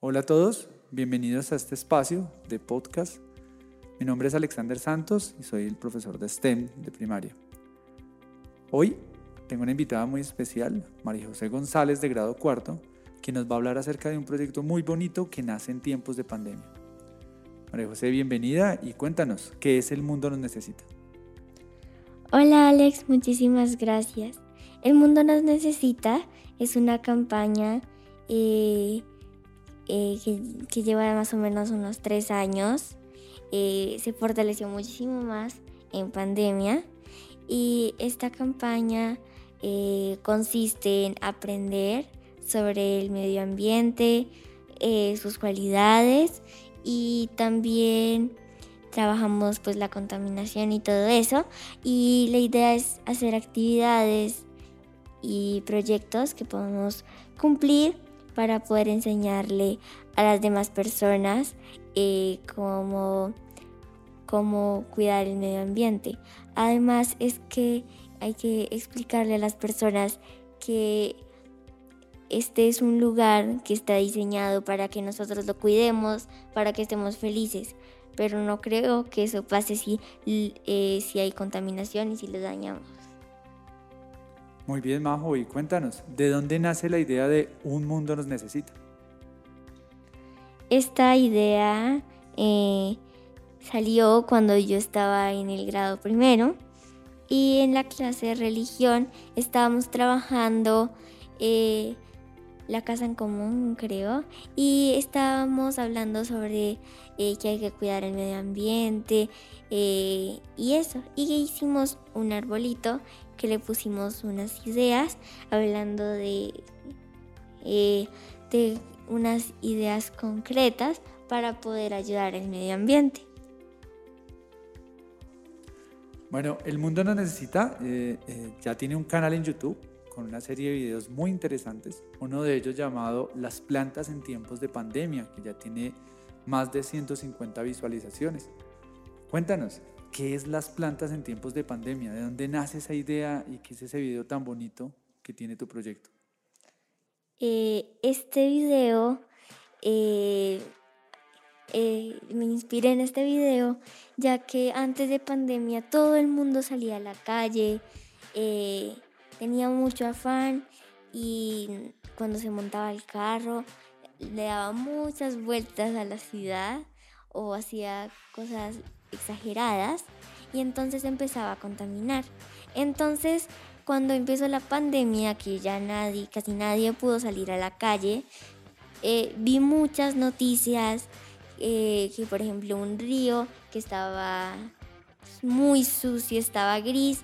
Hola a todos, bienvenidos a este espacio de podcast. Mi nombre es Alexander Santos y soy el profesor de STEM de primaria. Hoy tengo una invitada muy especial, María José González de grado cuarto, que nos va a hablar acerca de un proyecto muy bonito que nace en tiempos de pandemia. María José, bienvenida y cuéntanos, ¿qué es El Mundo Nos Necesita? Hola Alex, muchísimas gracias. El Mundo Nos Necesita es una campaña eh, eh, que, lleva más o menos unos tres años. Eh, se fortaleció muchísimo más en pandemia y esta campaña consiste en aprender sobre el medio ambiente, sus cualidades y también trabajamos pues la contaminación y todo eso y la idea es hacer actividades y proyectos que podamos cumplir para poder enseñarle a las demás personas eh, cómo, cómo cuidar el medio ambiente. Además es que hay que explicarle a las personas que este es un lugar que está diseñado para que nosotros lo cuidemos, para que estemos felices. Pero no creo que eso pase si, eh, si hay contaminación y si lo dañamos. Muy bien, Majo, y cuéntanos, ¿de dónde nace la idea de Un Mundo nos necesita? Esta idea eh, salió cuando yo estaba en el grado primero y en la clase de religión estábamos trabajando eh, la casa en común, creo, y estábamos hablando sobre eh, que hay que cuidar el medio ambiente y eso. Y hicimos un arbolito que le pusimos unas ideas hablando de, eh, de unas ideas concretas para poder ayudar al medio ambiente. Bueno, El Mundo Nos Necesita eh, eh, ya tiene un canal en YouTube con una serie de videos muy interesantes. Uno de ellos llamado Las plantas en tiempos de pandemia, que ya tiene más de 150 visualizaciones. Cuéntanos, ¿Qué es las plantas en tiempos de pandemia? ¿De dónde nace esa idea y qué es ese video tan bonito que tiene tu proyecto? Eh, este video, eh, eh, me inspiré en este video ya que antes de pandemia todo el mundo salía a la calle, tenía mucho afán y cuando se montaba el carro le daba muchas vueltas a la ciudad o hacía cosas exageradas y entonces empezaba a contaminar. Entonces, cuando empezó la pandemia, que ya nadie, casi nadie pudo salir a la calle, eh, vi muchas noticias eh, que, por ejemplo, un río que estaba muy sucio, estaba gris,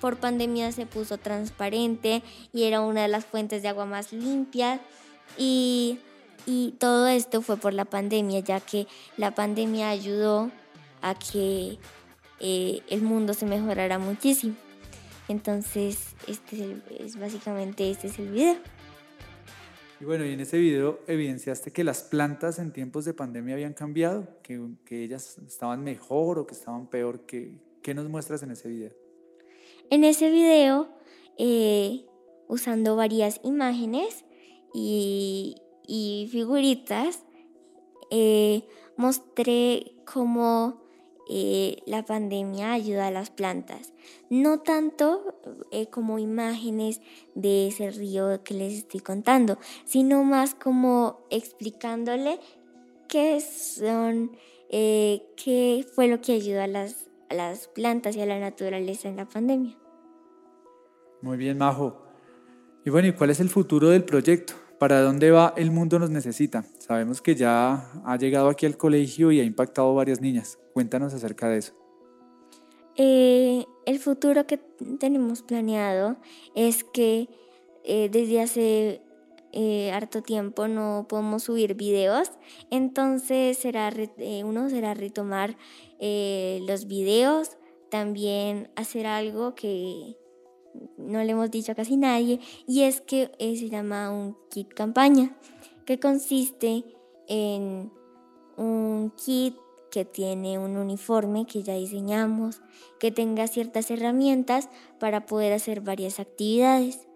por pandemia se puso transparente y era una de las fuentes de agua más limpias. Y, y todo esto fue por la pandemia, ya que la pandemia ayudó a que eh, el mundo se mejorara muchísimo. Entonces, este es, básicamente este es el video. Y bueno, y en ese video evidenciaste que las plantas en tiempos de pandemia habían cambiado, que, que ellas estaban mejor o que estaban peor. ¿Qué, ¿Qué, nos muestras en ese video? En ese video, eh, usando varias imágenes y, figuritas, eh, mostré cómo eh, la pandemia ayuda a las plantas. No tanto como imágenes de ese río que les estoy contando, sino más como explicándole qué son, qué fue lo que ayudó a las, a las plantas y a la naturaleza en la pandemia. Muy bien, Majo. Y bueno, ¿y cuál es el futuro del proyecto? ¿Para dónde va El Mundo Nos Necesita? Sabemos que ya ha llegado aquí al colegio y ha impactado varias niñas. Cuéntanos acerca de eso. Eh, el futuro que tenemos planeado es que eh, desde hace eh, harto tiempo no podemos subir videos, entonces será uno será retomar los videos, también hacer algo que no le hemos dicho a casi nadie, y es que se llama un kit campaña, que consiste en un kit que tiene un uniforme que ya diseñamos, que tenga ciertas herramientas para poder hacer varias actividades.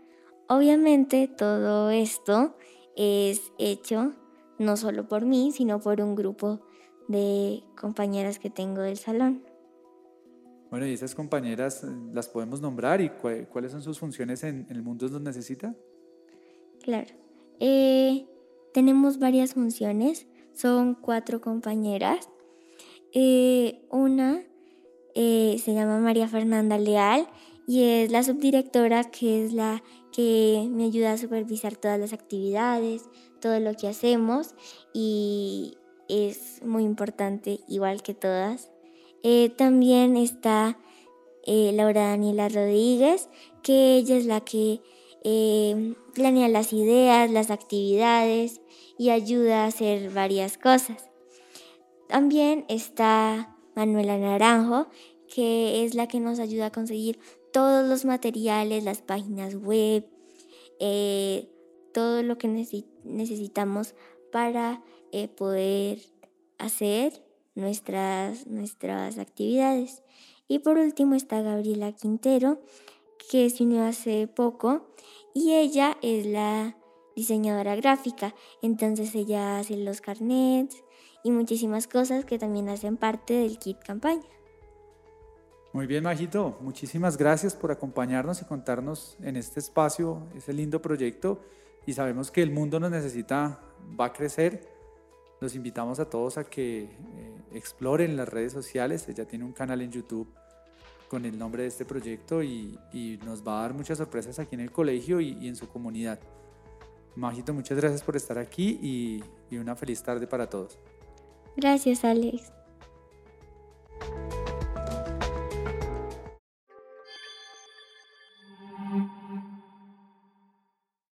Obviamente todo esto es hecho no solo por mí, sino por un grupo de compañeras que tengo del salón. Bueno, ¿y esas compañeras eh, las podemos nombrar y cuáles son sus funciones en, el mundo donde necesita? Claro. Eh, tenemos varias funciones. Son cuatro compañeras. Eh, una se llama María Fernanda Leal y es la subdirectora que es la que me ayuda a supervisar todas las actividades, todo lo que hacemos y es muy importante igual que todas. Eh, también está eh, Laura Daniela Rodríguez, que ella es la que eh, planea las ideas, las actividades y ayuda a hacer varias cosas. También está Manuela Naranjo, que es la que nos ayuda a conseguir todos los materiales, las páginas web, todo lo que necesitamos para poder hacer nuestras, nuestras actividades. Y por último está Gabriela Quintero, que se unió hace poco y ella es la diseñadora gráfica. Entonces ella hace los carnets y muchísimas cosas que también hacen parte del kit campaña. Muy bien, Majito. Muchísimas gracias por acompañarnos y contarnos en este espacio ese lindo proyecto. Y sabemos que el mundo nos necesita, va a crecer los invitamos a todos a que eh, exploren las redes sociales. Ella tiene un canal en YouTube con el nombre de este proyecto y, nos va a dar muchas sorpresas aquí en el colegio y, en su comunidad. Majito, muchas gracias por estar aquí y una feliz tarde para todos. Gracias, Alex.